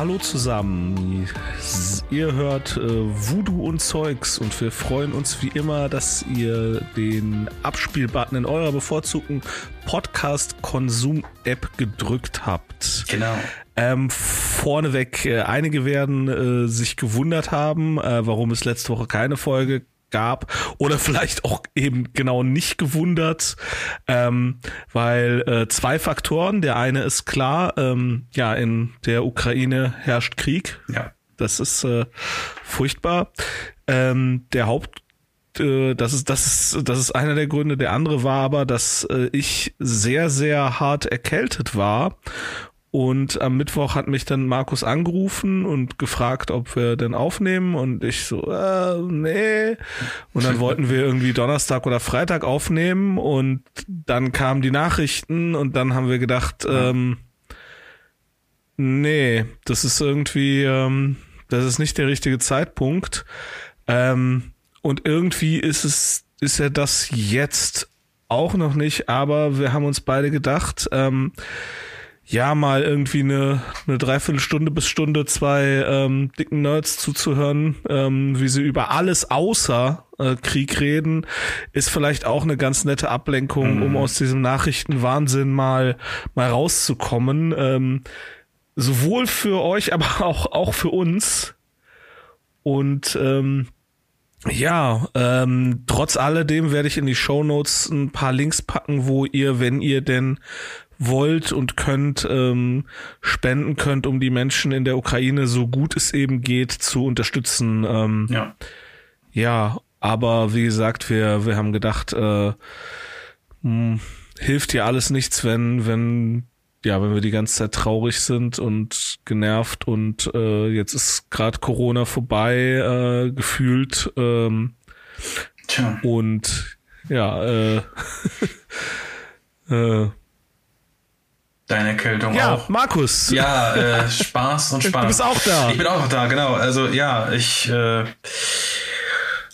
Hallo zusammen. Ihr hört äh, Voodoo und Zeugs und wir freuen uns wie immer, dass ihr den Abspielbutton in eurer bevorzugten Podcast-Konsum-App gedrückt habt. Genau. Ähm, vorneweg, äh, einige werden äh, sich gewundert haben, äh, warum es letzte Woche keine Folge gab oder vielleicht auch eben genau nicht gewundert, ähm, weil äh, zwei Faktoren. Der eine ist klar, ähm, ja, in der Ukraine herrscht Krieg. Ja. Das ist äh, furchtbar. Ähm, der Haupt äh, das ist, das ist, das ist einer der Gründe. Der andere war aber, dass äh, ich sehr, sehr hart erkältet war und am Mittwoch hat mich dann Markus angerufen und gefragt, ob wir denn aufnehmen. Und ich so, äh, nee. Und dann wollten wir irgendwie Donnerstag oder Freitag aufnehmen. Und dann kamen die Nachrichten und dann haben wir gedacht, ähm, nee, das ist irgendwie, ähm, das ist nicht der richtige Zeitpunkt. Ähm, und irgendwie ist es, ist ja das jetzt auch noch nicht. Aber wir haben uns beide gedacht, ähm, ja, mal irgendwie eine, eine Dreiviertelstunde bis Stunde zwei ähm, dicken Nerds zuzuhören, ähm, wie sie über alles außer äh, Krieg reden, ist vielleicht auch eine ganz nette Ablenkung, mhm. um aus diesem Nachrichtenwahnsinn mal, mal rauszukommen. Ähm, sowohl für euch, aber auch, auch für uns. Und ähm, ja, ähm, trotz alledem werde ich in die Show Notes ein paar Links packen, wo ihr, wenn ihr denn wollt und könnt, ähm, spenden könnt, um die Menschen in der Ukraine so gut es eben geht zu unterstützen. Ähm, ja. Ja, aber wie gesagt, wir, wir haben gedacht, äh, mh, hm, hilft ja alles nichts, wenn, wenn, ja, wenn wir die ganze Zeit traurig sind und genervt und äh, jetzt ist gerade Corona vorbei, äh, gefühlt. Ähm, Tja. Und ja, äh, äh, Deine Erkältung ja, auch. Markus. Ja, äh, Spaß und Spaß. Du bist auch da. Ich bin auch da, genau. Also ja, ich äh,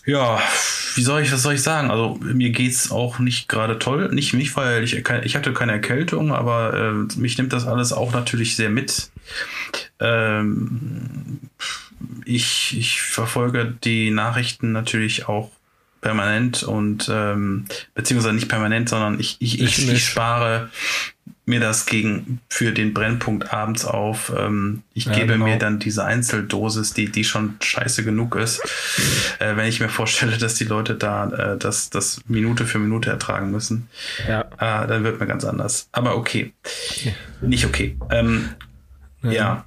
ja, wie soll ich, was soll ich sagen? Also mir geht's auch nicht gerade toll. Nicht, nicht weil ich, ich hatte keine Erkältung, aber äh, mich nimmt das alles auch natürlich sehr mit. Ähm, ich, ich verfolge die Nachrichten natürlich auch permanent und ähm, beziehungsweise nicht permanent, sondern ich, ich, ich, ich spare mir das gegen für den Brennpunkt abends auf. Ähm, ich ja, gebe genau. mir dann diese Einzeldosis, die, die schon scheiße genug ist. Äh, wenn ich mir vorstelle, dass die Leute da äh, das, das Minute für Minute ertragen müssen, ja. äh, dann wird mir ganz anders. Aber okay. Ja. Nicht okay. Ähm, ja. ja.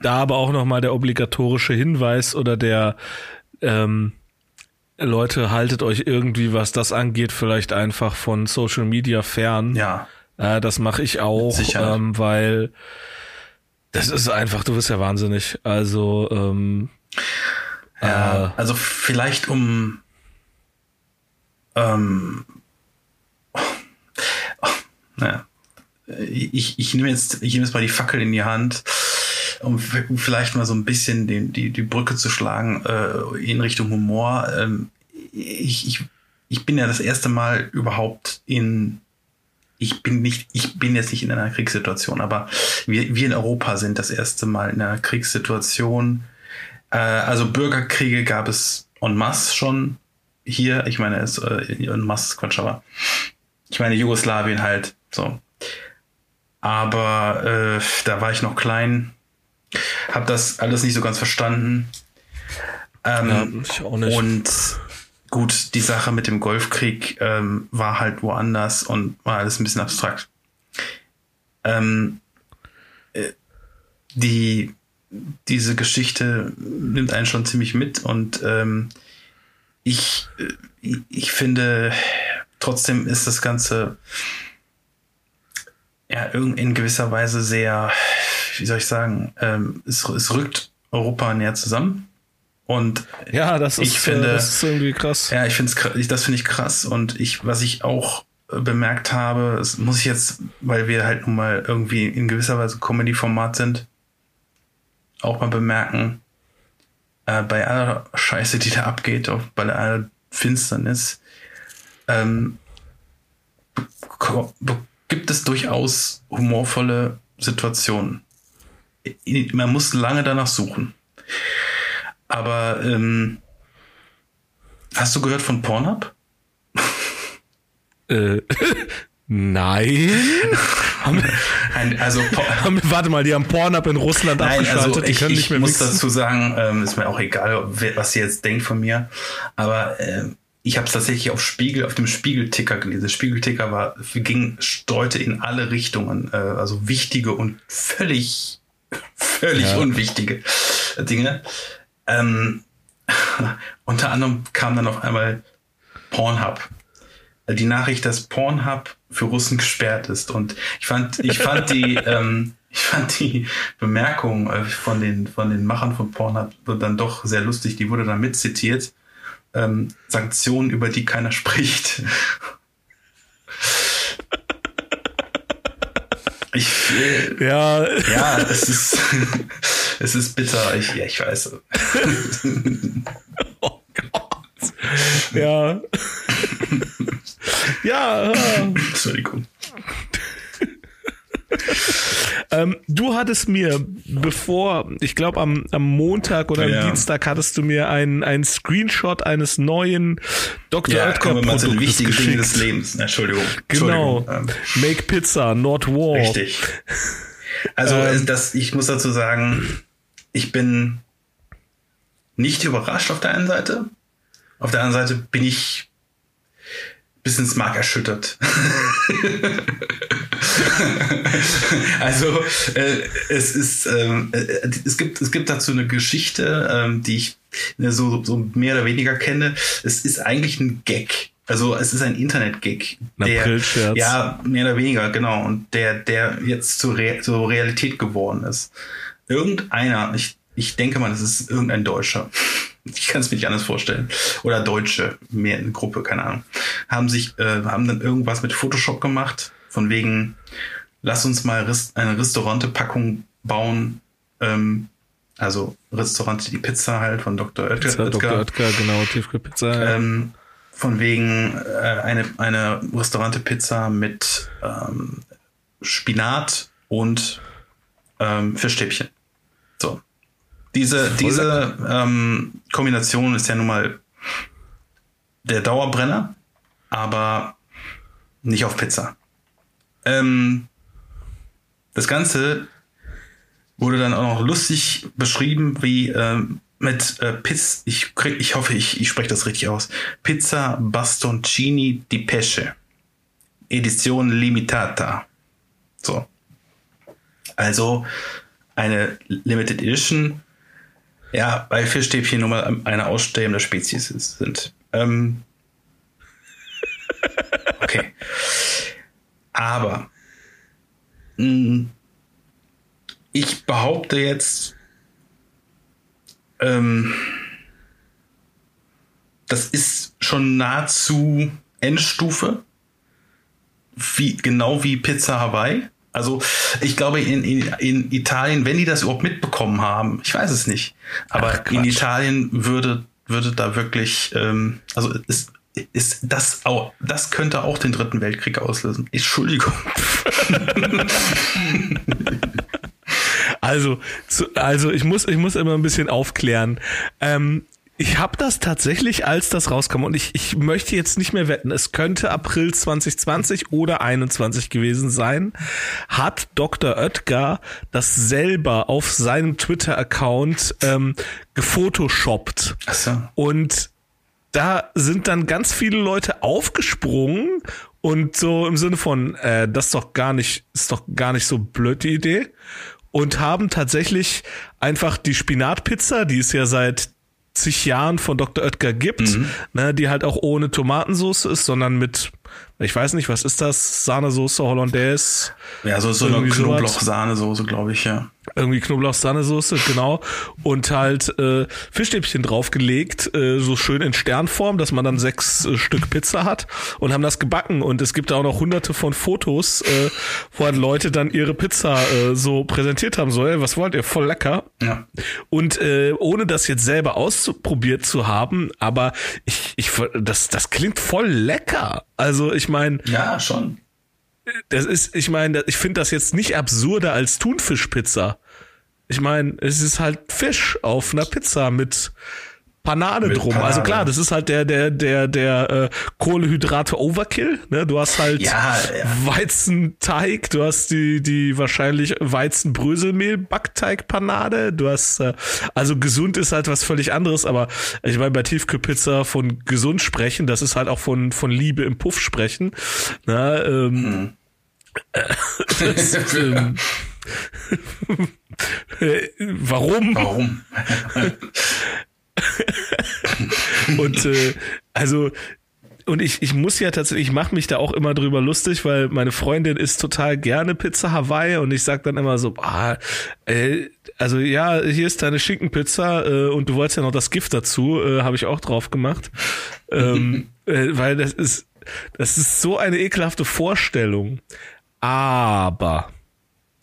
Da aber auch nochmal der obligatorische Hinweis oder der ähm, Leute, haltet euch irgendwie, was das angeht, vielleicht einfach von Social Media fern. Ja äh, das mache ich auch, ähm, weil das ist einfach, du wirst ja wahnsinnig. Also, ähm, ja, äh, also vielleicht um ähm, oh, oh, naja, ich, ich nehme jetzt, ich nehme jetzt mal die Fackel in die Hand, um vielleicht mal so ein bisschen den, die, die Brücke zu schlagen äh, in Richtung Humor. Ähm, ich, ich, ich bin ja das erste Mal überhaupt in ich bin nicht, ich bin jetzt nicht in einer Kriegssituation, aber wir, wir in Europa sind das erste Mal in einer Kriegssituation. Äh, also Bürgerkriege gab es en masse schon hier. Ich meine, es äh, en masse Quatsch, aber ich meine Jugoslawien halt so. Aber äh, da war ich noch klein, habe das alles nicht so ganz verstanden. Ähm, ja, ich auch nicht. Und gut, die Sache mit dem Golfkrieg ähm, war halt woanders und war alles ein bisschen abstrakt. Ähm, äh, die, diese Geschichte nimmt einen schon ziemlich mit und ähm, ich, äh, ich finde, trotzdem ist das Ganze ja in gewisser Weise sehr, wie soll ich sagen, ähm, es, es rückt Europa näher zusammen. Und ja, das ist, ich finde, das ist irgendwie krass. Ja, ich finde es, das finde ich krass. Und ich, was ich auch äh, bemerkt habe, das muss ich jetzt, weil wir halt nun mal irgendwie in gewisser Weise Comedy-Format sind, auch mal bemerken, äh, bei aller Scheiße, die da abgeht, auch bei aller Finsternis, ähm, gibt es durchaus humorvolle Situationen. Man muss lange danach suchen. Aber ähm, hast du gehört von Pornhub? Äh, nein. also warte mal, die haben Pornhub in Russland Nein, abgeschaltet. Also ich, mehr muss dazu sagen, ähm, ist mir auch egal, was ihr jetzt denkt von mir. Aber ähm, ich habe es tatsächlich auf Spiegel, auf dem Spiegelticker gelesen. Der Spiegelticker war, ging, streute in alle Richtungen, äh, also wichtige und völlig, völlig ja. unwichtige Dinge. Ähm, unter anderem kam dann auf einmal Pornhub. Die Nachricht, dass Pornhub für Russen gesperrt ist. Und ich fand, ich fand die, ähm, ich fand die Bemerkung äh, von den, von den Machern von Pornhub dann doch sehr lustig. Die wurde dann mitzitiert. Ähm, Sanktionen, über die keiner spricht. Ich, äh, ja. Ja, es ist, es ist bitter. Ich, ja, ich weiß. oh Gott. Ja. ja. Entschuldigung. Ähm, du hattest mir, bevor, ich glaube am, am Montag oder ja. am Dienstag hattest du mir einen, einen Screenshot eines neuen Dr. Ja, Oetker Produktes mal wichtige Dinge des Lebens. Entschuldigung. Genau. Entschuldigung. Ähm. Make Pizza, not war. Richtig. Also ähm, das, ich muss dazu sagen, ich bin nicht überrascht auf der einen Seite. Auf der anderen Seite bin ich bisschen Mark erschüttert. also äh, es ist ähm, äh, es gibt es gibt dazu eine Geschichte, ähm, die ich äh, so so mehr oder weniger kenne. Es ist eigentlich ein Gag. Also es ist ein Internet-Gag. Der, ja, mehr oder weniger, genau. Und der, der jetzt zur, Re zur Realität geworden ist. Irgendeiner, ich, ich denke mal, das ist irgendein Deutscher ich kann es mir nicht anders vorstellen. Oder Deutsche, mehr eine Gruppe, keine Ahnung. Haben sich, äh, haben dann irgendwas mit Photoshop gemacht, von wegen, lass uns mal eine Restaurantepackung bauen, ähm, also Restaurante die Pizza halt von Dr. Oetker. Pizza, Dr. Oetker, genau, Tiefkühlpizza. Ähm, von wegen äh, eine, eine Restaurante-Pizza mit ähm, Spinat und ähm, Fischstäbchen. So. Diese, diese ähm, Kombination ist ja nun mal der Dauerbrenner, aber nicht auf Pizza. Ähm, das Ganze wurde dann auch noch lustig beschrieben, wie ähm, mit äh, Pizza, ich, krieg, ich hoffe, ich, ich spreche das richtig aus. Pizza Bastoncini di Pesce. Edition Limitata. So. Also eine Limited Edition ja, weil Fischstäbchen nun mal eine aussterbende Spezies sind. Ähm, okay. Aber mh, hm, ich behaupte jetzt, ähm, das ist schon nahezu Endstufe, wie, genau wie Pizza Hawaii. Also ich glaube, in, in, in Italien, wenn die das überhaupt mitbekommen haben, ich weiß es nicht, aber Ach, in Italien würde, würde da wirklich, ähm, also ist, ist das auch, das könnte auch den dritten Weltkrieg auslösen. Entschuldigung. Also, also ich muss, ich muss immer ein bisschen aufklären. Ähm, ich habe das tatsächlich, als das rauskam, und ich, ich möchte jetzt nicht mehr wetten, es könnte April 2020 oder 21 gewesen sein, hat Dr. Oetker das selber auf seinem Twitter-Account ähm, gefotoshoppt. Ach so. Und da sind dann ganz viele Leute aufgesprungen und so im Sinne von, äh, das ist doch gar nicht, ist doch gar nicht so blöd die Idee. Und haben tatsächlich einfach die Spinatpizza, die ist ja seit zig Jahren von Dr. Oetker gibt, mhm. ne, die halt auch ohne Tomatensauce ist, sondern mit ich weiß nicht, was ist das? Sahnesoße Hollandaise? Ja, so, so eine Knoblauch-Sahnesoße, glaube ich, ja. Irgendwie Knoblauch-Sahnesoße, genau. Und halt äh, Fischstäbchen draufgelegt, äh, so schön in Sternform, dass man dann sechs äh, Stück Pizza hat und haben das gebacken. Und es gibt da auch noch hunderte von Fotos, äh, wo halt Leute dann ihre Pizza äh, so präsentiert haben. So, ey, was wollt ihr? Voll lecker. Ja. Und äh, ohne das jetzt selber ausprobiert zu haben, aber ich, ich, das, das klingt voll lecker. Also ich meine. Ja, schon. Das ist, ich meine, ich finde das jetzt nicht absurder als Thunfischpizza. Ich meine, es ist halt Fisch auf einer Pizza mit Panade mit drum. Panade. Also klar, das ist halt der der der der äh, Kohlehydrate Overkill. Ne? Du hast halt ja, ja. Weizenteig, du hast die die wahrscheinlich Weizenbröselmehl Backteig Panade. Du hast äh, also gesund ist halt was völlig anderes. Aber ich meine bei Tiefkühlpizza von gesund sprechen, das ist halt auch von von Liebe im Puff sprechen. Na, ähm, hm. Das, ähm, Warum? Warum? und äh, also und ich, ich muss ja tatsächlich, ich mache mich da auch immer drüber lustig, weil meine Freundin isst total gerne Pizza Hawaii und ich sag dann immer so, ah, äh, also ja, hier ist deine Schinkenpizza äh, und du wolltest ja noch das Gift dazu, äh, habe ich auch drauf gemacht, ähm, äh, weil das ist, das ist so eine ekelhafte Vorstellung. Aber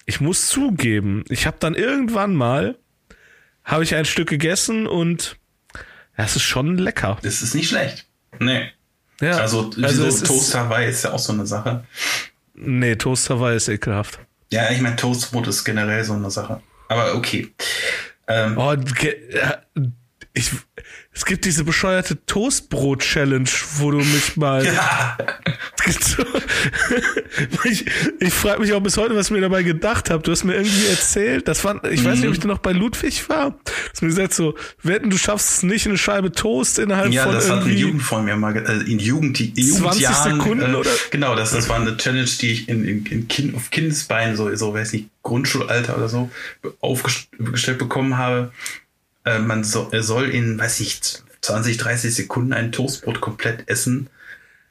ich muss zugeben, ich habe dann irgendwann mal habe ich ein Stück gegessen und das ist schon lecker. Das ist nicht schlecht. Nee. Ja, also, also so Toast Hawaii ist ja auch so eine Sache. Nee, Toast Hawaii ist ekelhaft. Ja, ich meine, Toastbrot ist generell so eine Sache. Aber okay. Ähm, oh, ich, es gibt diese bescheuerte Toastbrot-Challenge, wo du mich mal. Ja. ich ich frage mich auch bis heute, was ich mir dabei gedacht habe. Du hast mir irgendwie erzählt, das war, ich mhm. weiß nicht, ob ich da noch bei Ludwig war. Du hast mir gesagt, so, wetten, du schaffst es nicht, eine Scheibe Toast innerhalb ja, von. Ja, das hat eine Jugend von mir mal, äh, in Jugend, in 20 Sekunden, äh, oder? Genau, das, das war eine Challenge, die ich in, in, in kind, auf Kindesbeinen, so, so, weiß nicht, Grundschulalter oder so, aufgestellt bekommen habe äh, man so, er soll in, weiß ich, 20, 30 Sekunden ein Toastbrot komplett essen,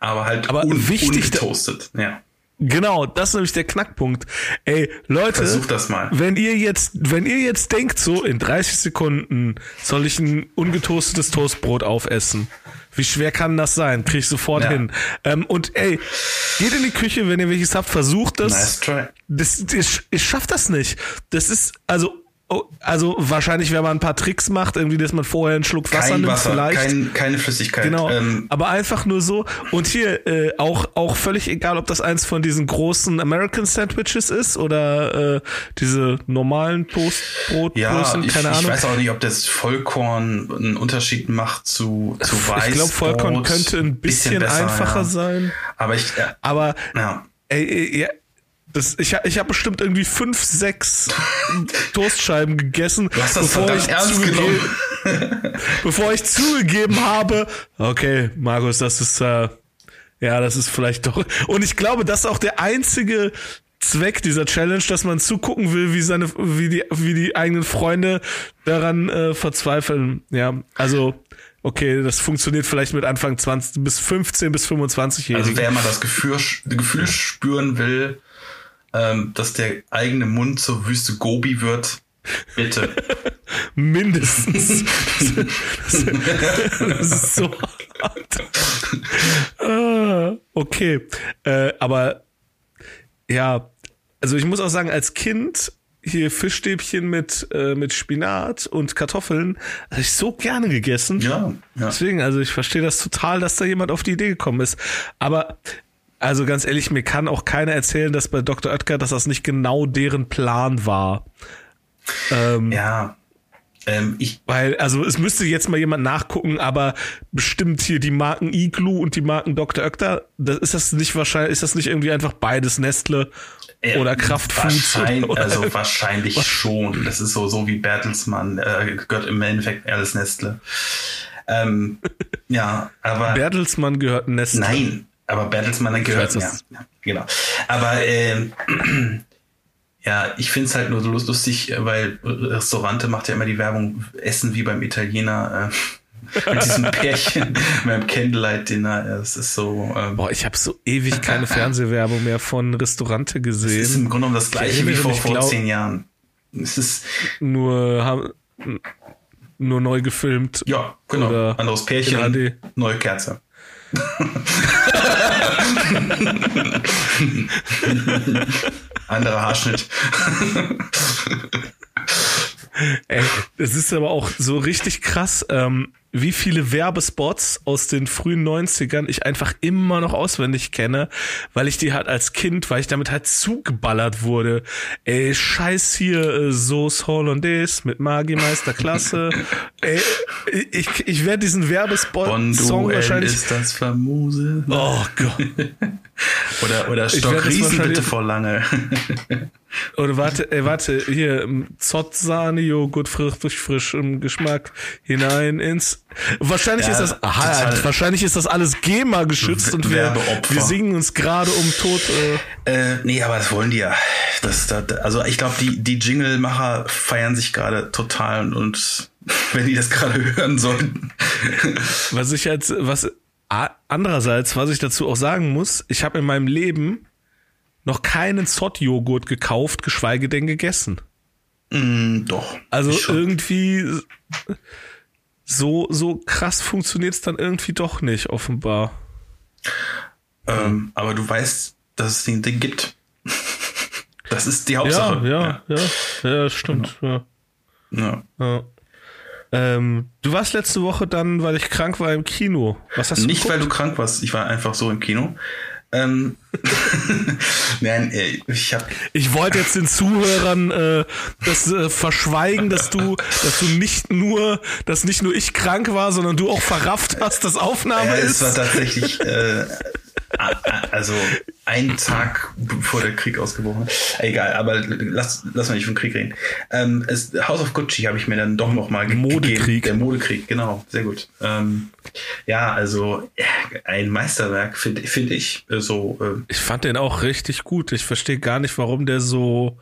aber halt aber un wichtig toastet. Ja. Genau, das ist nämlich der Knackpunkt. Ey, Leute, versucht das mal. Wenn ihr jetzt, wenn ihr jetzt denkt, so in 30 Sekunden soll ich ein ungetoastetes Toastbrot aufessen. Wie schwer kann das sein? Krieg ich sofort ja. hin. Ähm, und ey, geht in die Küche, wenn ihr welches habt, versucht das. Nice try. Das, ich, ich schaff das nicht. Das ist, also Oh, also wahrscheinlich, wenn man ein paar Tricks macht, irgendwie, dass man vorher einen Schluck Wasser kein nimmt, Wasser, vielleicht. Kein, keine Flüssigkeit. Genau. Ähm, aber einfach nur so. Und hier äh, auch auch völlig egal, ob das eins von diesen großen American Sandwiches ist oder äh, diese normalen Toastbrotgrößen. Ja, ich, keine Ahnung. Ich weiß auch nicht, ob das Vollkorn einen Unterschied macht zu zu Weißbrot. Ich glaube, Vollkorn könnte ein bisschen, bisschen besser, einfacher ja. sein. Aber ich. Äh, aber ja. Ey, ja, das, ich ich habe bestimmt irgendwie fünf, sechs Toastscheiben gegessen, bevor ich, zugegeben, bevor ich zugegeben habe, okay, Markus, das ist äh, ja, das ist vielleicht doch. Und ich glaube, das ist auch der einzige Zweck dieser Challenge, dass man zugucken will, wie seine, wie die, wie die eigenen Freunde daran äh, verzweifeln. Ja, also okay, das funktioniert vielleicht mit Anfang 20 bis 15 bis 25 Jährigen. Also wer mal das Gefühl, Gefühl spüren will, ähm, dass der eigene Mund zur Wüste Gobi wird. Bitte. Mindestens. Das, das, ist so hart. Ah, okay. Äh, aber ja, also ich muss auch sagen, als Kind hier Fischstäbchen mit, äh, mit Spinat und Kartoffeln, habe ich so gerne gegessen. Ja, ja. Deswegen, also ich verstehe das total, dass da jemand auf die Idee gekommen ist. Aber also ganz ehrlich, mir kann auch keiner erzählen, dass bei Dr. Oetker, dass das nicht genau deren Plan war. Ähm, ja. Ähm, ich Weil, also es müsste jetzt mal jemand nachgucken, aber bestimmt hier die Marken Iglu und die Marken Dr. Oetker, das, ist das nicht wahrscheinlich, ist das nicht irgendwie einfach beides Nestle äh, oder Kraftfoods? Wahrscheinlich, oder, also wahrscheinlich was? schon. Das ist so, so wie Bertelsmann, äh, gehört im Endeffekt alles Nestle. Ähm, ja, aber. Bertelsmann gehört Nestle. Nein, aber Bertelsmann gehört ja, ja, genau. Aber äh, ja, ich finde es halt nur so lustig, weil Restaurante macht ja immer die Werbung Essen wie beim Italiener. Äh, mit diesem Pärchen beim Candlelight-Dinner. Es ist so. Ähm, Boah, ich habe so ewig keine Fernsehwerbung mehr von Restaurante gesehen. Es ist im Grunde genommen das gleiche wie vor, vor zehn Jahren. Es ist nur, nur neu gefilmt. Ja, genau. Anderes Pärchen, neue Kerze. Anderer Haarschnitt. Ey, das ist aber auch so richtig krass. Ähm, wie viele Werbespots aus den frühen 90ern ich einfach immer noch auswendig kenne, weil ich die halt als Kind, weil ich damit halt zugeballert wurde. Ey, scheiß hier, äh, Sauce Hollandaise mit Magiemeister Klasse. Ey, ich, ich werde diesen Werbespot-Song wahrscheinlich... ist das famose. Oh Gott. oder, oder Stock Riesen bitte vor lange. Oder warte, ey, warte, hier, Zott-Sahne, Joghurt frisch, frisch im Geschmack hinein ins Wahrscheinlich ja, ist das aha, wahrscheinlich ist das alles GEMA geschützt und wir, wir singen uns gerade um Tod. Äh. Äh, nee, aber das wollen die ja. Das, das, also ich glaube, die, die Jingle-Macher feiern sich gerade total und wenn die das gerade hören sollten. Was ich als, was andererseits, was ich dazu auch sagen muss, ich habe in meinem Leben noch keinen Zott-Joghurt gekauft, geschweige denn gegessen. Mm, doch. Also irgendwie so, so krass funktioniert es dann irgendwie doch nicht, offenbar. Ähm, aber du weißt, dass es den Ding gibt. das ist die Hauptsache. Ja, ja, ja, ja, stimmt. Ja. ja. ja. Ähm, du warst letzte Woche dann, weil ich krank war, im Kino. Was hast du Nicht, geguckt? weil du krank warst. Ich war einfach so im Kino. Ähm, Nein, äh, ich habe. Ich wollte jetzt den Zuhörern äh, das äh, verschweigen, dass du, dass du nicht nur, dass nicht nur ich krank war, sondern du auch verrafft hast, dass Aufnahme ja, ist. Es war tatsächlich äh, also ein Tag bevor der Krieg ausgebrochen ist. Egal, aber lass, lass mal nicht vom Krieg reden. Ähm, es, House of Gucci habe ich mir dann doch noch mal Modekrieg. Gegeben. Der Modekrieg, genau, sehr gut. Ähm, ja, also ein Meisterwerk finde find ich. Äh, so. Äh, ich fand den auch richtig gut. Ich verstehe gar nicht, warum der so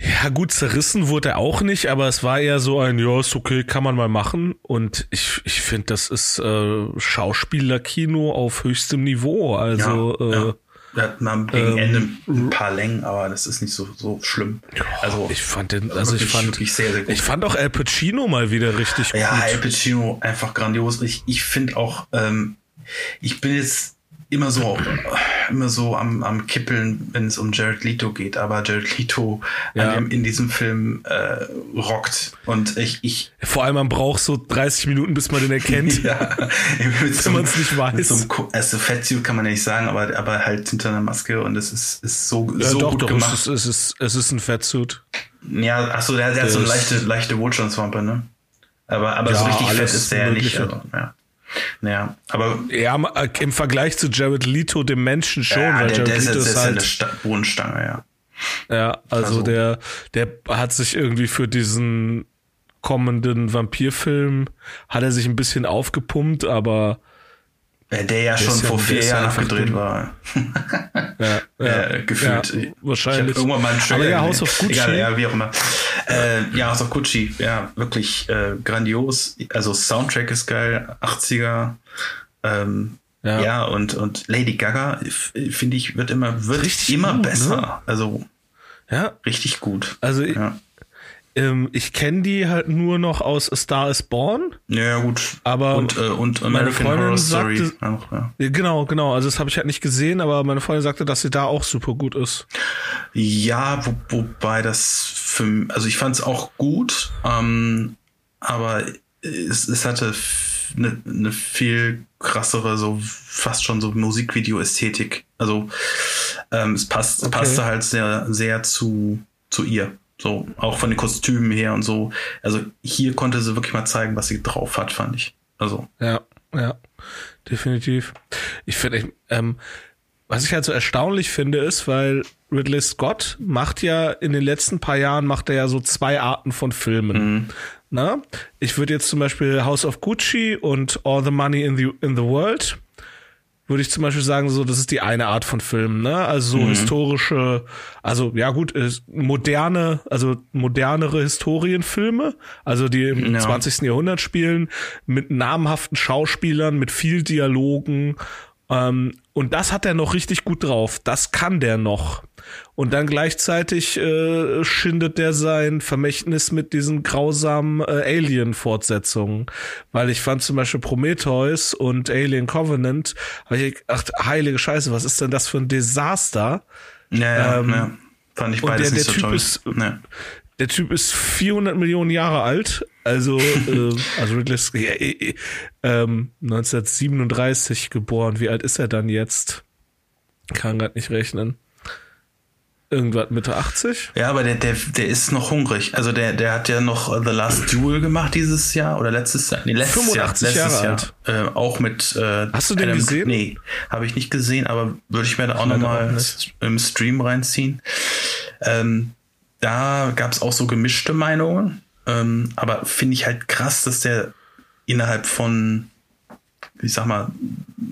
ja, gut, zerrissen wurde er auch nicht, aber es war eher so ein, ja, ist okay, kann man mal machen. Und ich, ich finde, das ist äh, Schauspielerkino auf höchstem Niveau. Also, ja, äh, ja. Hat mal gegen ähm, Ende ein paar Längen, aber das ist nicht so, so schlimm. Also ich fand den, also ich fand, sehr, sehr gut. ich fand auch Al Pacino mal wieder richtig ja, gut. Ja, Al Pacino einfach grandios. Ich, ich finde auch, ähm, ich bin jetzt immer so, immer so am, am Kippeln, wenn es um Jared Leto geht. Aber Jared Leto ja. dem, in diesem Film äh, rockt. Und ich, ich. Vor allem, man braucht so 30 Minuten, bis man den erkennt. ja, wenn man es nicht weiß. So also Fettsuit kann man ja nicht sagen, aber, aber halt hinter einer Maske und es ist, ist so, ja, so doch, gut doch, gemacht. Es ist, es ist, es ist ein Fettsuit. Ja, achso, der, der hat so eine leichte, leichte Wohlstandswampe, ne? Aber, aber ja, so richtig fett ist der ja nicht. Also, ja. Ja, aber. Ja, äh, im Vergleich zu Jared Leto, dem Menschen schon, ja, weil der, Jared der Leto ist, ist halt. Eine Bodenstange, ja. Ja, also, also der, der hat sich irgendwie für diesen kommenden Vampirfilm, hat er sich ein bisschen aufgepumpt, aber der ja schon vor vier Jahren abgedreht war. ja, ja, äh, gefühlt. Ja, wahrscheinlich. Ich irgendwann mal einen Aber ja, House of Gucci. Egal, ja, wie auch immer. Äh, ja, House of Gucci, ja, wirklich äh, grandios. Also Soundtrack ist geil, 80er. Ähm, ja. ja, und, und Lady Gaga, finde ich, wird immer, wird richtig immer gut, besser. Ne? Also, ja. richtig gut. Also, ja. Ähm, ich kenne die halt nur noch aus A Star is Born. Ja, gut. Aber und, äh, und American Horror Story sagte, auch, ja. Genau, genau. Also das habe ich halt nicht gesehen, aber meine Freundin sagte, dass sie da auch super gut ist. Ja, wo, wobei das für also ich fand es auch gut, ähm, aber es, es hatte eine, eine viel krassere, so fast schon so Musikvideo-Ästhetik. Also ähm, es passt, okay. passte halt sehr, sehr zu, zu ihr. So, auch von den Kostümen her und so. Also hier konnte sie wirklich mal zeigen, was sie drauf hat, fand ich. Also. Ja, ja, definitiv. Ich finde, ähm, was ich halt so erstaunlich finde, ist, weil Ridley Scott macht ja in den letzten paar Jahren macht er ja so zwei Arten von Filmen. Mhm. Na? Ich würde jetzt zum Beispiel House of Gucci und All the Money in the, in the World würde ich zum Beispiel sagen, so, das ist die eine Art von Film, ne? Also so mhm. historische, also ja gut, moderne, also modernere Historienfilme, also die im ja. 20. Jahrhundert spielen, mit namhaften Schauspielern, mit viel Dialogen ähm, und das hat er noch richtig gut drauf. Das kann der noch. Und dann gleichzeitig äh, schindet der sein Vermächtnis mit diesen grausamen äh, Alien-Fortsetzungen. Weil ich fand zum Beispiel Prometheus und Alien Covenant, habe ich gedacht, heilige Scheiße, was ist denn das für ein Desaster? Ja, ja, ähm, ja. Fand ich beides der, nicht der so typ toll. Ist, ja. Der Typ ist 400 Millionen Jahre alt, also äh, also Ridley Scott, äh, ähm, 1937 geboren. Wie alt ist er dann jetzt? Kann gerade nicht rechnen. Irgendwas Mitte 80? Ja, aber der, der, der ist noch hungrig. Also der, der hat ja noch The Last Duel gemacht dieses Jahr oder letztes Jahr. Nee, letztes 85 Jahr. Letztes Jahre Jahr. Äh, auch mit äh, Hast du den Adam, gesehen? Nee, habe ich nicht gesehen, aber würde ich mir da auch nochmal im Stream reinziehen. Ähm, da gab es auch so gemischte Meinungen. Ähm, aber finde ich halt krass, dass der innerhalb von, ich sag mal,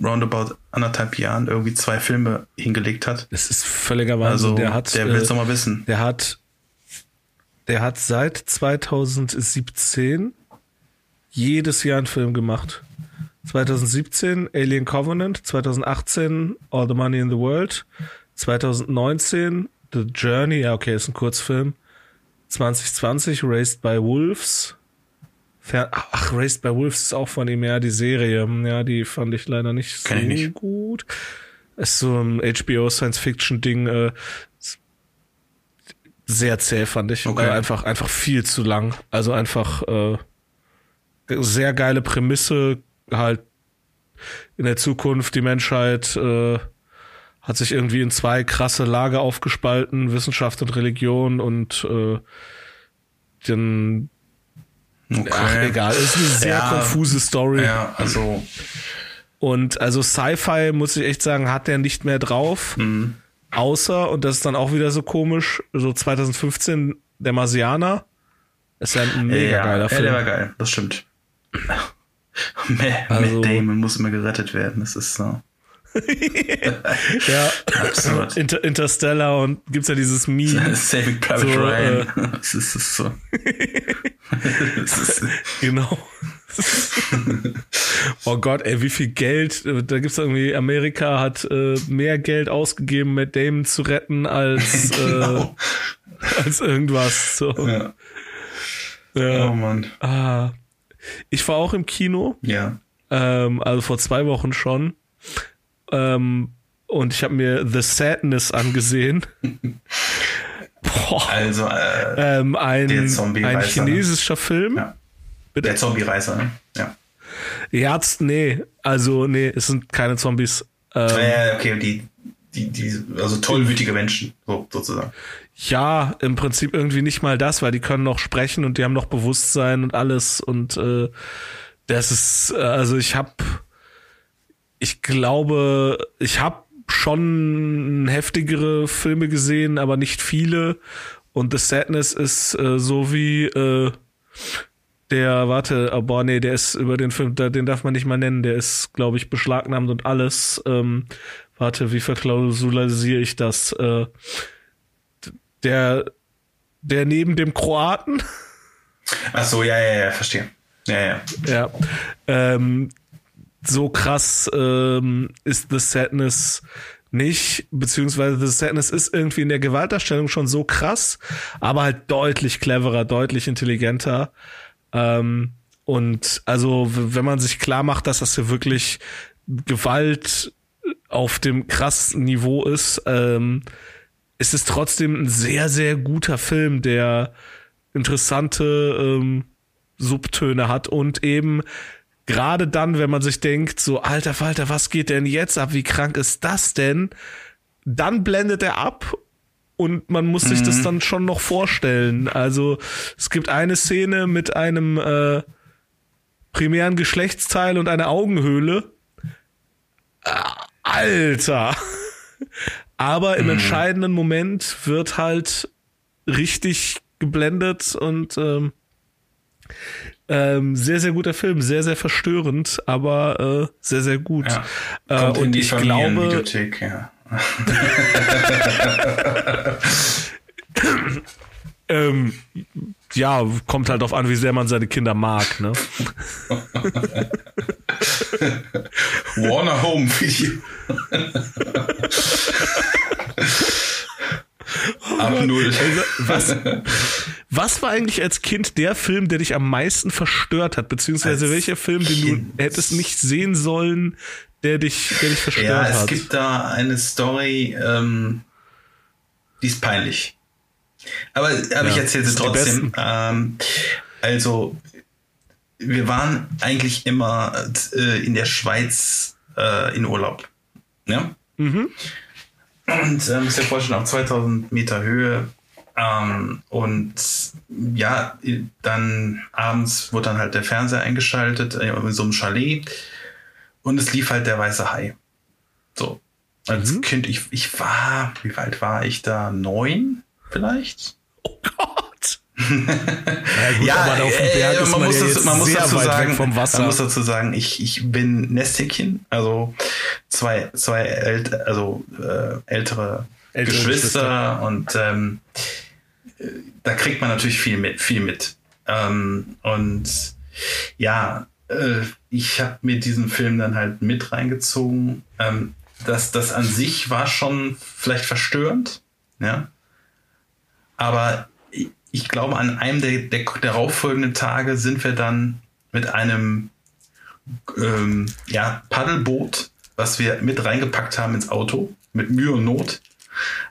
roundabout anderthalb Jahren irgendwie zwei Filme hingelegt hat. Das ist völliger Wahnsinn. Also der hat, der will es äh, doch mal wissen. der hat, der hat seit 2017 jedes Jahr einen Film gemacht. 2017 Alien Covenant, 2018 All the Money in the World, 2019 The Journey, ja okay, ist ein Kurzfilm. 2020 Raised by Wolves. Fer Ach, Raised by Wolves ist auch von ihm, ja, die Serie. Ja, die fand ich leider nicht so nicht. gut. Ist so ein HBO Science-Fiction-Ding. Äh, sehr zäh, fand ich. Okay. Äh, einfach, einfach viel zu lang. Also einfach äh, sehr geile Prämisse, halt in der Zukunft die Menschheit äh, hat sich irgendwie in zwei krasse Lager aufgespalten, Wissenschaft und Religion und äh, den Okay. ach egal, ist eine sehr Ja. konfuse Story. Ja, also Und also Sci-Fi, muss ich echt sagen, hat der nicht mehr drauf. Mhm. Außer, und das ist dann auch wieder so komisch, so 2015 der Marsianer. Ist ja ein mega ja, geiler ja, Film. der war geil, das stimmt. Matt, Also- Damon muss immer gerettet werden, das ist so ja, absurd. Inter Interstellar und gibt's ja dieses Meme. Saving Private So, Ryan. äh, das ist, das ist so. Genau. oh Gott, ey, wie viel Geld. Da gibt's irgendwie, Amerika hat äh, mehr Geld ausgegeben, Matt Damon zu retten, als, genau. äh, als irgendwas. So. Ja. Ja. Oh Mann. Ah. Ich war auch im Kino, Ja. ähm, also vor zwei Wochen schon. Ähm, und ich habe mir The Sadness angesehen. Boah. Also, äh, Ähm, ein, ein ne? chinesischer Film. Ja. Der Zombie-Reißer, ne? Ja. Ja, z- nee, also nee, es sind keine Zombies. Ähm, Ja, okay, die, die, die, also tollwütige Menschen, so, sozusagen. ja, im Prinzip irgendwie nicht mal das, weil die können noch sprechen und die haben noch Bewusstsein und alles und äh, das ist, äh, also ich habe, ich glaube, ich habe schon heftigere Filme gesehen, aber nicht viele und The Sadness ist äh, so wie äh, der, warte, oh, boah, nee, der ist über den Film, den darf man nicht mal nennen, der ist, glaube ich, beschlagnahmt und alles. Ähm, warte, wie verklausulisiere ich das? Äh, der, der neben dem Kroaten, Ach so, ja, ja, ja, verstehe. Ja, ja. ja, ähm, so krass ähm, ist The Sadness nicht, beziehungsweise The Sadness ist irgendwie in der Gewaltdarstellung schon so krass, aber halt deutlich cleverer, deutlich intelligenter. Ähm, und also, wenn man sich klar macht, dass das hier wirklich Gewalt auf dem krassen Niveau ist, ähm, ist es trotzdem ein sehr, sehr guter Film, der interessante ähm, Subtöne hat und eben gerade dann, wenn man sich denkt, so alter Falter, was geht denn jetzt ab? Wie krank ist das denn? Dann blendet er ab und man muss sich das dann schon noch vorstellen. Also es gibt eine Szene mit einem äh, primären Geschlechtsteil und einer Augenhöhle. Ah, Alter. Aber im entscheidenden Moment wird halt richtig geblendet und ähm, Ähm, sehr, sehr guter Film, sehr, sehr verstörend, aber äh, sehr, sehr gut. Ja. Äh, und ich glaube, ja. ähm, ja, kommt halt auf an, wie sehr man seine Kinder mag, ne? Warner Home Video. Ab null. Also, was, was war eigentlich als Kind der Film, der dich am meisten verstört hat? Beziehungsweise Als welcher Film, den Kind. du hättest nicht sehen sollen, der dich, der dich verstört Ja, es hat? gibt da eine Story, ähm, die ist peinlich. Aber, aber ich Ja, erzähle sie trotzdem. Ähm, also, wir waren eigentlich immer äh, in der Schweiz äh, in Urlaub. Ja? Mhm. Und äh, muss dir vorstellen, auf 2000 Meter Höhe. Ähm, und ja, dann abends wurde dann halt der Fernseher eingeschaltet äh, in so einem Chalet. Und es lief halt der weiße Hai. So. Als Mhm. Kind, ich, ich war, wie alt war ich da? Neun vielleicht? Oh Gott. ja, gut, Ja, aber auf dem Berg äh, man, man, muss ja dazu, jetzt man muss dazu sagen, weg vom Wasser. man muss dazu sagen, ich, ich bin Nesthäkchen, also zwei, zwei ält, also, äh, ältere, Ältere Geschwister, und ähm, äh, da kriegt man natürlich viel mit, viel mit. Ähm, und ja, äh, ich habe mir diesen Film dann halt mit reingezogen. Ähm, das, das an sich war schon vielleicht verstörend, ja. Aber ich, ich glaube, an einem der, der darauffolgenden Tage sind wir dann mit einem ähm, ja, Paddelboot, was wir mit reingepackt haben ins Auto, mit Mühe und Not,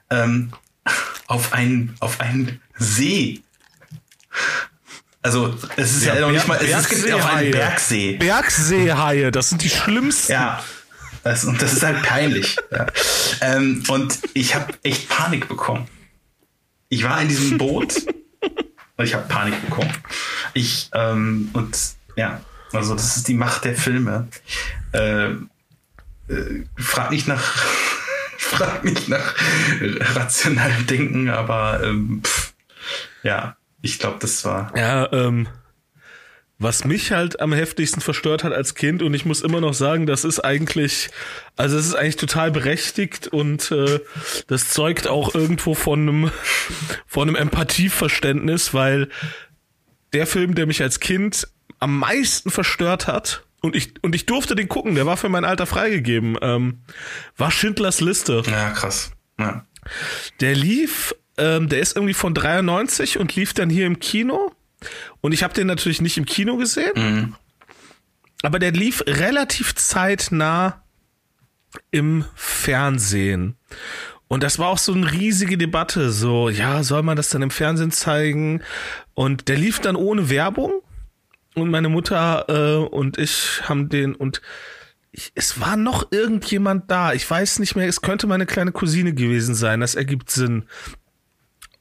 ähm, auf einen, auf einen See. Also, es ist ja, Ja, noch nicht mal, es ist Bergseehaie. auf einen Bergsee. Bergseehaie, das sind die schlimmsten. Ja. Das, und das ist halt peinlich. ja. ähm, und ich habe echt Panik bekommen. Ich war in diesem Boot und ich habe Panik bekommen. Ich, ähm, und ja, also das ist die Macht der Filme. Ähm, äh, frag nicht nach, frag nicht nach rationalem Denken, aber ähm, pff, ja, ich glaube, das war. Ja, ähm, was mich halt am heftigsten verstört hat als Kind und ich muss immer noch sagen, das ist eigentlich, also es ist eigentlich total berechtigt und äh, das zeugt auch irgendwo von einem, von einem Empathieverständnis, weil der Film, der mich als Kind am meisten verstört hat und ich und ich durfte den gucken, der war für mein Alter freigegeben, ähm, war Schindlers Liste. Ja, krass. Ja. Der lief, ähm, der ist irgendwie von 93 und lief dann hier im Kino. Und ich habe den natürlich nicht im Kino gesehen, Mhm. aber der lief relativ zeitnah im Fernsehen. Und das war auch so eine riesige Debatte, so, ja, soll man das dann im Fernsehen zeigen? Und der lief dann ohne Werbung. Und meine Mutter äh, und ich haben den und ich, es war noch irgendjemand da. Ich weiß nicht mehr, es könnte meine kleine Cousine gewesen sein. Das ergibt Sinn.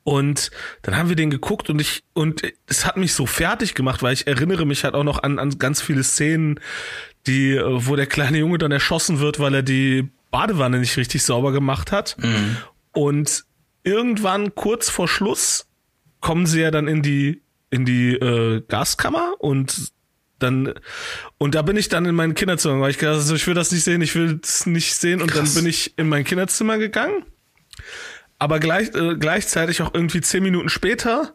Und dann haben wir den geguckt und ich, und es hat mich so fertig gemacht, weil ich erinnere mich halt auch noch an, an ganz viele Szenen, die, äh, wo der kleine Junge dann erschossen wird, weil er die Badewanne nicht richtig sauber gemacht hat. Und irgendwann kurz vor Schluss kommen sie ja dann in die, in die äh, Gaskammer und dann und da bin ich dann in mein Kinderzimmer, weil ich gedacht, also ich will das nicht sehen, ich will es nicht sehen und Krass. dann bin ich in mein Kinderzimmer gegangen. Aber gleich, äh, gleichzeitig auch irgendwie zehn Minuten später,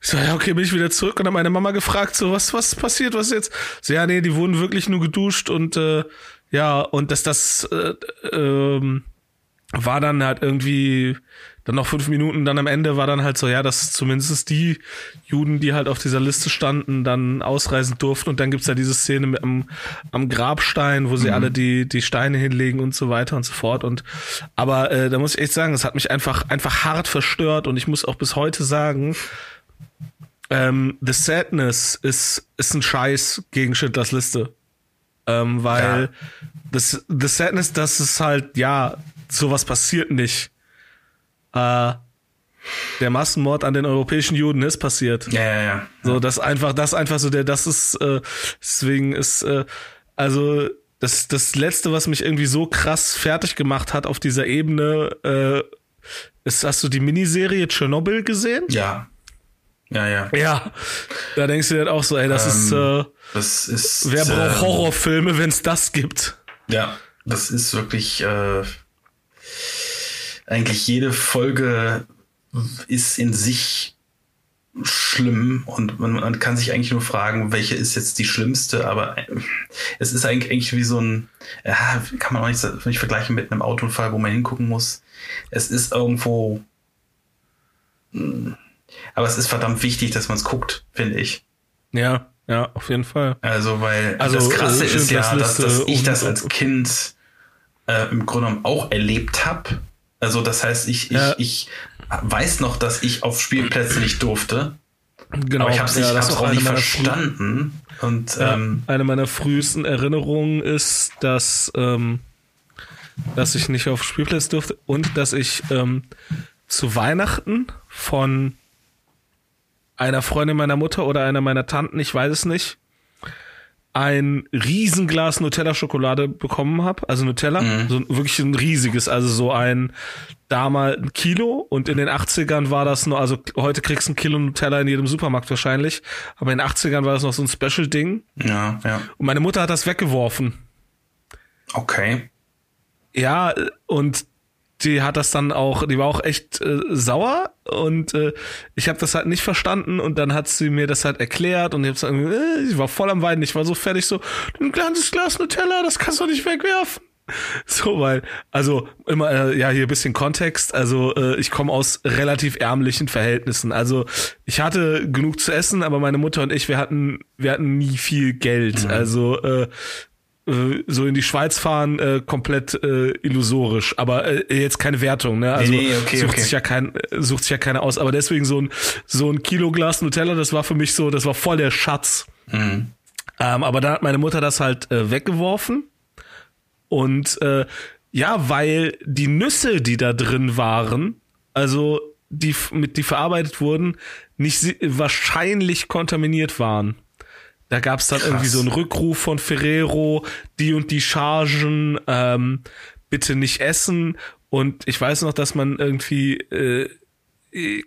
ich so, ja, okay, bin ich wieder zurück und dann meine Mama gefragt, so, was, was passiert, was jetzt? So, ja, nee, die wurden wirklich nur geduscht und äh, ja, und dass das äh, ähm, war dann halt irgendwie dann noch fünf Minuten, dann am Ende war dann halt so, ja, dass zumindest die Juden, die halt auf dieser Liste standen, dann ausreisen durften und dann gibt's ja diese Szene mit am, am Grabstein, wo sie alle die, die Steine hinlegen und so weiter und so fort und aber äh, da muss ich echt sagen, es hat mich einfach, einfach hart verstört und ich muss auch bis heute sagen, ähm, The Sadness ist, ist ein Scheiß gegen Schindlers Liste. Ähm, weil Ja. das, The Sadness, das ist halt, ja, sowas passiert nicht. Äh, der Massenmord an den europäischen Juden ist passiert. Ja, ja, ja. So, das einfach, das einfach so der, das ist, äh, deswegen ist, äh, also das, das letzte, was mich irgendwie so krass fertig gemacht hat auf dieser Ebene, äh, ist, hast du die Miniserie Tschernobyl gesehen? Ja. Ja, ja. Ja, da denkst du dir halt auch so, ey, das ist, Ähm, äh, Das ist. wer braucht ähm, Horrorfilme, wenn es das gibt? Ja, das ist wirklich. Äh, eigentlich jede Folge ist in sich schlimm und man, man kann sich eigentlich nur fragen, welche ist jetzt die schlimmste, aber äh, es ist eigentlich, eigentlich wie so ein, ja, kann man auch nicht, nicht vergleichen mit einem Autounfall, wo man hingucken muss. Es ist irgendwo, mh, aber es ist verdammt wichtig, dass man es guckt, finde ich. Ja, ja, auf jeden Fall. Also, weil Also, das Krasse äh, ist ja, dass, dass ich das als Kind äh, im Grunde genommen auch erlebt habe. Also, das heißt, ich, ich, Ja. ich weiß noch, dass ich auf Spielplätze nicht durfte. Genau. aber ich habe es ja, das ist auch nicht verstanden. Und Ja, ähm, eine meiner frühesten Erinnerungen ist, dass, ähm, dass ich nicht auf Spielplatz durfte und dass ich ähm, zu Weihnachten von einer Freundin meiner Mutter oder einer meiner Tanten, ich weiß es nicht, ein Riesenglas Nutella-Schokolade bekommen habe, also Nutella, Mhm. so wirklich ein riesiges, also so ein damals ein Kilo und in den 80ern war das nur, also heute kriegst du ein Kilo Nutella in jedem Supermarkt wahrscheinlich, aber in den 80ern war das noch so ein Special-Ding ja, ja. und meine Mutter hat das weggeworfen. Okay. Ja, und die hat das dann auch, die war auch echt äh, sauer und äh, ich habe das halt nicht verstanden und dann hat sie mir das halt erklärt und ich, hab's dann, äh, ich war voll am Weinen, ich war so fertig so, ein kleines Glas Nutella, das kannst du nicht wegwerfen. So, weil, also immer, äh, ja, hier ein bisschen Kontext. Also äh, ich komme aus relativ ärmlichen Verhältnissen. Also ich hatte genug zu essen, aber meine Mutter und ich, wir hatten, wir hatten nie viel Geld. Also äh, äh, so in die Schweiz fahren, äh, komplett äh, illusorisch. Aber äh, jetzt keine Wertung, ne? Also nee, okay, sucht okay. sich ja kein, äh, sucht sich ja keiner aus. Aber deswegen so ein so ein Kilo Glas Nutella, das war für mich so, das war voll der Schatz. Mhm. Ähm, aber dann hat meine Mutter das halt äh, weggeworfen. Und äh, ja, weil die Nüsse, die da drin waren, also die mit die verarbeitet wurden, nicht wahrscheinlich kontaminiert waren. Da gab es dann Krass. irgendwie so einen Rückruf von Ferrero, die und die Chargen, ähm, bitte nicht essen. Und ich weiß noch, dass man irgendwie äh,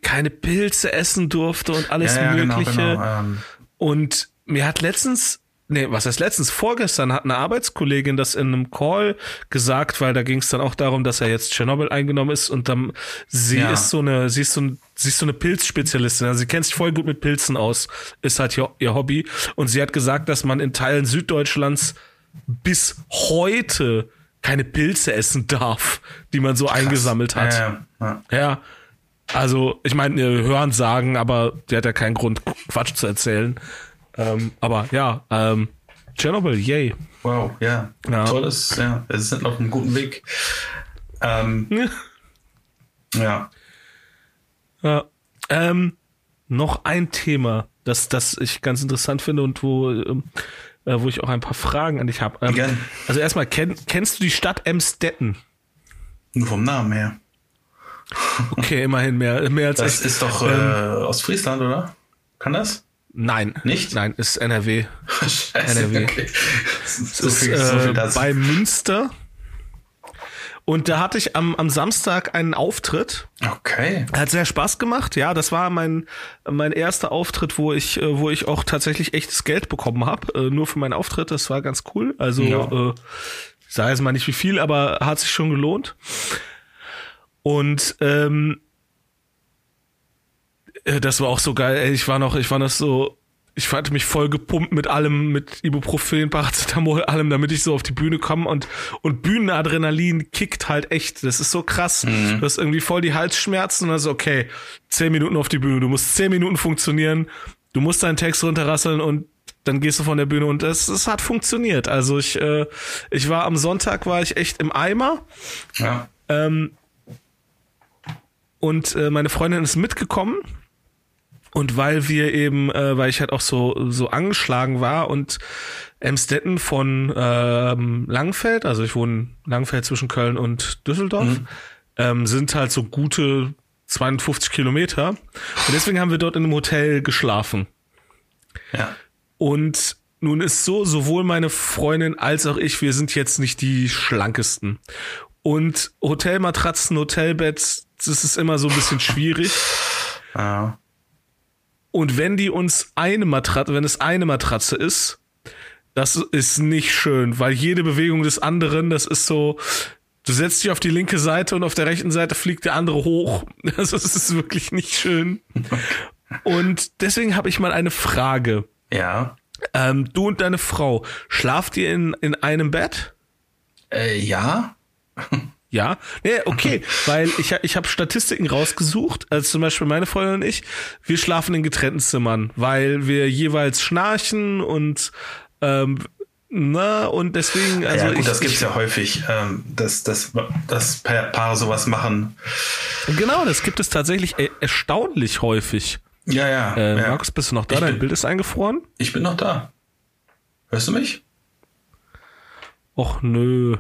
keine Pilze essen durfte und alles Ja, ja, genau, Mögliche. genau. Ähm, Und mir hat letztens, nee, was heißt letztens, vorgestern hat eine Arbeitskollegin das in einem Call gesagt, weil da ging es dann auch darum, dass er jetzt Tschernobyl eingenommen ist und dann, sie Ja. ist so eine, sie ist so, ein, sie ist so eine Pilzspezialistin, also sie kennt sich voll gut mit Pilzen aus, ist halt ihr, ihr Hobby und sie hat gesagt, dass man in Teilen Süddeutschlands bis heute keine Pilze essen darf, die man so eingesammelt hat. Ja, ja, ja. Also ich meine, hören sagen, aber der hat ja keinen Grund, Quatsch zu erzählen. Ähm, aber ja, ähm, Chernobyl, yay. Wow, ja. Ja. Tolles, ja. Wir sind auf einem guten Weg. Ähm, ja. Ja. Ähm, noch ein Thema, das, das ich ganz interessant finde und wo, ähm, äh, wo ich auch ein paar Fragen an dich habe. Ähm, also erstmal, kenn, kennst du die Stadt Emstetten? Nur vom Namen her. Okay, immerhin mehr, mehr als Das ich. ist doch äh, Ähm, Ostfriesland, oder? Kann das? Nein. Nicht? Nein, ist NRW. Scheiße. NRW. Okay. So ist, viel, so äh, bei Münster. Und da hatte ich am, am Samstag einen Auftritt. Okay. Hat sehr Spaß gemacht. Ja, das war mein mein erster Auftritt, wo ich äh, wo ich auch tatsächlich echtes Geld bekommen habe, äh, nur für meinen Auftritt. Das war ganz cool. Also Ja. äh, ich sage jetzt mal nicht wie viel, aber hat sich schon gelohnt. Und ähm, äh, das war auch so geil. Ey, ich war noch, ich war noch so, ich hatte mich voll gepumpt mit allem, mit Ibuprofen, Paracetamol, allem, damit ich so auf die Bühne komme und und Bühnenadrenalin kickt halt echt. Das ist so krass. Du hast irgendwie voll die Halsschmerzen und dann so, okay, zehn Minuten auf die Bühne. Du musst zehn Minuten funktionieren. Du musst deinen Text runterrasseln und dann gehst du von der Bühne und es, es hat funktioniert. Also ich, äh, ich war am Sonntag war ich echt im Eimer. Ja. Ähm, und äh, meine Freundin ist mitgekommen. Und weil wir eben, äh, weil ich halt auch so so angeschlagen war und Emstetten von ähm, Langfeld, also ich wohne in Langfeld zwischen Köln und Düsseldorf, ähm, sind halt so gute 52 Kilometer. Und deswegen haben wir dort in einem Hotel geschlafen. Ja. Und nun ist so, sowohl meine Freundin als auch ich, wir sind jetzt nicht die schlankesten. Und Hotelmatratzen, Hotelbett, das ist immer so ein bisschen schwierig. Ja. Und wenn die uns eine Matratze, wenn es eine Matratze ist, das ist nicht schön, weil jede Bewegung des anderen, das ist so, du setzt dich auf die linke Seite und auf der rechten Seite fliegt der andere hoch. Also es ist wirklich nicht schön. Und deswegen habe ich mal eine Frage. Ja. Ähm, du und deine Frau, schlaft ihr in, in einem Bett? Äh, ja. Ja, nee, okay, weil ich, ich habe Statistiken rausgesucht, also zum Beispiel meine Freundin und ich, wir schlafen in getrennten Zimmern, weil wir jeweils schnarchen und ähm, na, und deswegen, also. Ja, gut, ich, das gibt's ja häufig, ähm, dass, dass, dass Paare sowas machen. Genau, das gibt es tatsächlich er erstaunlich häufig. Ja, ja. Äh, ja. Markus, bist du noch da? Ich Dein bin- Bild ist eingefroren? Ich bin noch da. Hörst du mich? Och nö.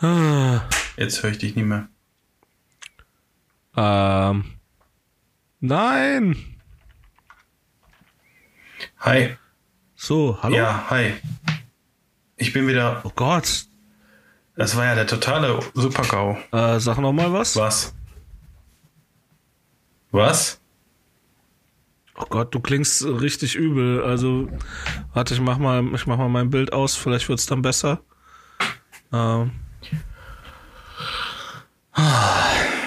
Jetzt höre ich dich nicht mehr. ähm. Nein. Hi. So, hallo. Ja, hi. Ich bin wieder. Oh Gott. Das war ja der totale Super-GAU. Äh, sag noch mal was. Was? Was? Oh Gott, du klingst richtig übel. Also, warte, ich mach mal, ich mach mal mein Bild aus. Vielleicht wird's dann besser. Ähm,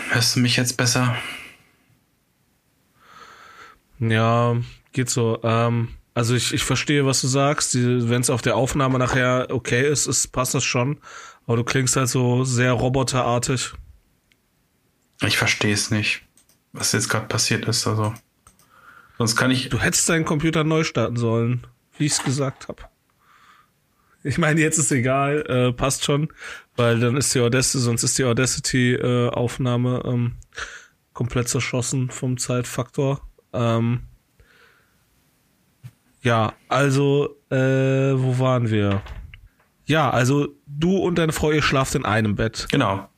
Hörst du mich jetzt besser? ja, geht so. Ähm, also ich, ich verstehe, was du sagst. Wenn es auf der Aufnahme nachher okay ist, ist, passt das schon. Aber du klingst halt so sehr roboterartig. Ich verstehe es nicht, was jetzt gerade passiert ist. Also, sonst kann ich. Du hättest deinen Computer neu starten sollen, wie ich es gesagt habe. Ich meine, jetzt ist egal, äh, passt schon, weil dann ist die Audacity, sonst ist die Audacity-Aufnahme ähm, komplett zerschossen vom Zeitfaktor. Ähm, ja, also, äh, wo waren wir? Ja, also du und deine Frau, ihr schlaft in einem Bett. Genau.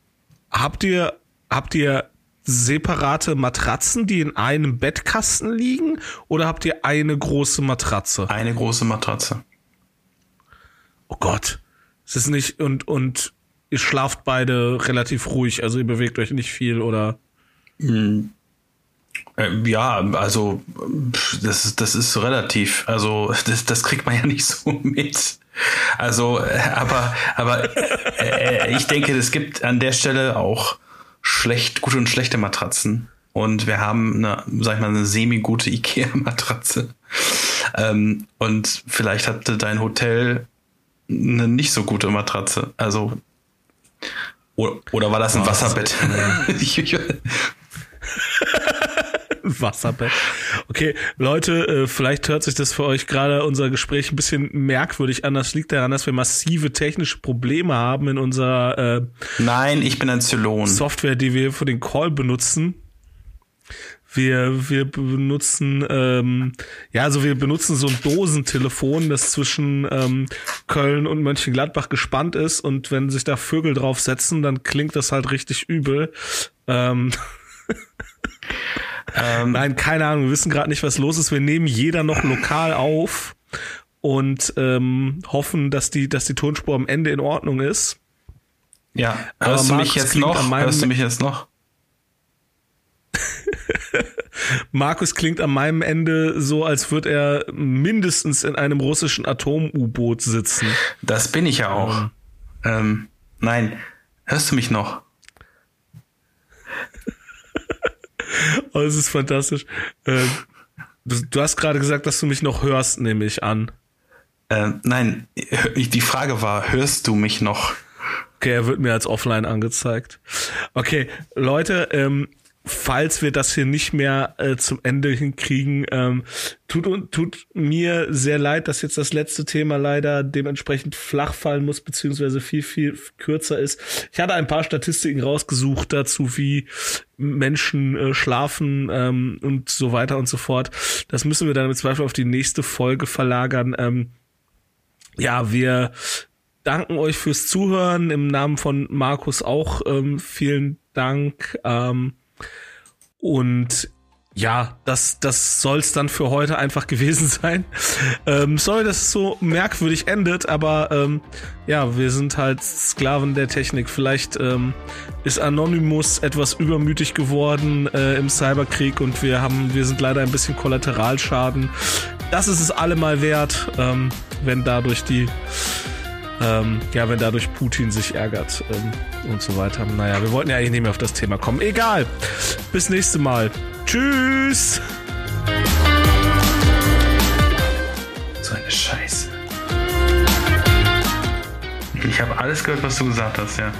Habt ihr, habt ihr separate Matratzen, die in einem Bettkasten liegen? Oder habt ihr eine große Matratze? Eine große Matratze. Oh Gott. Es ist nicht, und, und ihr schlaft beide relativ ruhig, also ihr bewegt euch nicht viel oder. Äh, ja, also das ist, das ist relativ. Also das, das kriegt man ja nicht so mit. Also, äh, aber, aber äh, ich denke, es gibt an der Stelle auch schlecht, gute und schlechte Matratzen. Und wir haben eine, sag ich mal, eine semi-gute IKEA-Matratze. Ähm, und vielleicht hatte dein Hotel eine nicht so gute Matratze. Also oder, oder war das ein Oh, Wasserbett? Wasserbett. Okay, Leute, äh, vielleicht hört sich das für euch gerade unser Gespräch ein bisschen merkwürdig an. Das liegt daran, dass wir massive technische Probleme haben in unserer äh, Nein, ich bin ein Zylon. Software, die wir für den Call benutzen. Wir, wir benutzen, ähm, ja, also wir benutzen so ein Dosentelefon, das zwischen ähm, Köln und Mönchengladbach gespannt ist und wenn sich da Vögel draufsetzen, dann klingt das halt richtig übel. Ähm, Ähm, Nein, keine Ahnung, wir wissen gerade nicht, was los ist. Wir nehmen jeder noch lokal auf und ähm, hoffen, dass die, dass die Tonspur am Ende in Ordnung ist. ja, Aber hörst du mich Markus jetzt klingt an noch? Hörst du mich jetzt noch? Markus klingt an meinem Ende so, als würde er mindestens in einem russischen Atom-U-Boot sitzen. Das bin ich ja auch. Ähm, nein, hörst du mich noch? Oh, das ist fantastisch. Äh, du, du hast gerade gesagt, dass du mich noch hörst, nehme ich an. Ähm, nein, die Frage war, hörst du mich noch? Okay, er wird mir als offline angezeigt. Okay, Leute, ähm, falls wir das hier nicht mehr äh, zum Ende hinkriegen, ähm, tut, tut mir sehr leid, dass jetzt das letzte Thema leider dementsprechend flach fallen muss, beziehungsweise viel, viel kürzer ist. Ich hatte ein paar Statistiken rausgesucht dazu, wie Menschen äh, schlafen ähm, und so weiter und so fort. Das müssen wir dann im Zweifel auf die nächste Folge verlagern. Ähm, ja, wir danken euch fürs Zuhören. Im Namen von Markus auch ähm, vielen Dank. Ähm, und ja, das, das soll's dann für heute einfach gewesen sein. Ähm, sorry, dass es so merkwürdig endet, aber ähm, ja, wir sind halt Sklaven der Technik. Vielleicht ähm, ist Anonymous etwas übermütig geworden äh, im Cyberkrieg und wir haben, wir sind leider ein bisschen Kollateralschaden. Das ist es allemal wert, ähm, wenn dadurch die ähm, ja, wenn dadurch Putin sich ärgert ähm, und so weiter. Naja, wir wollten ja eigentlich nicht mehr auf das Thema kommen. Egal. Bis nächste Mal. Tschüss. So eine Scheiße. Ich habe alles gehört, was du gesagt hast, ja.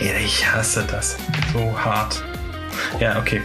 Ich hasse das. So hart. Ja, okay.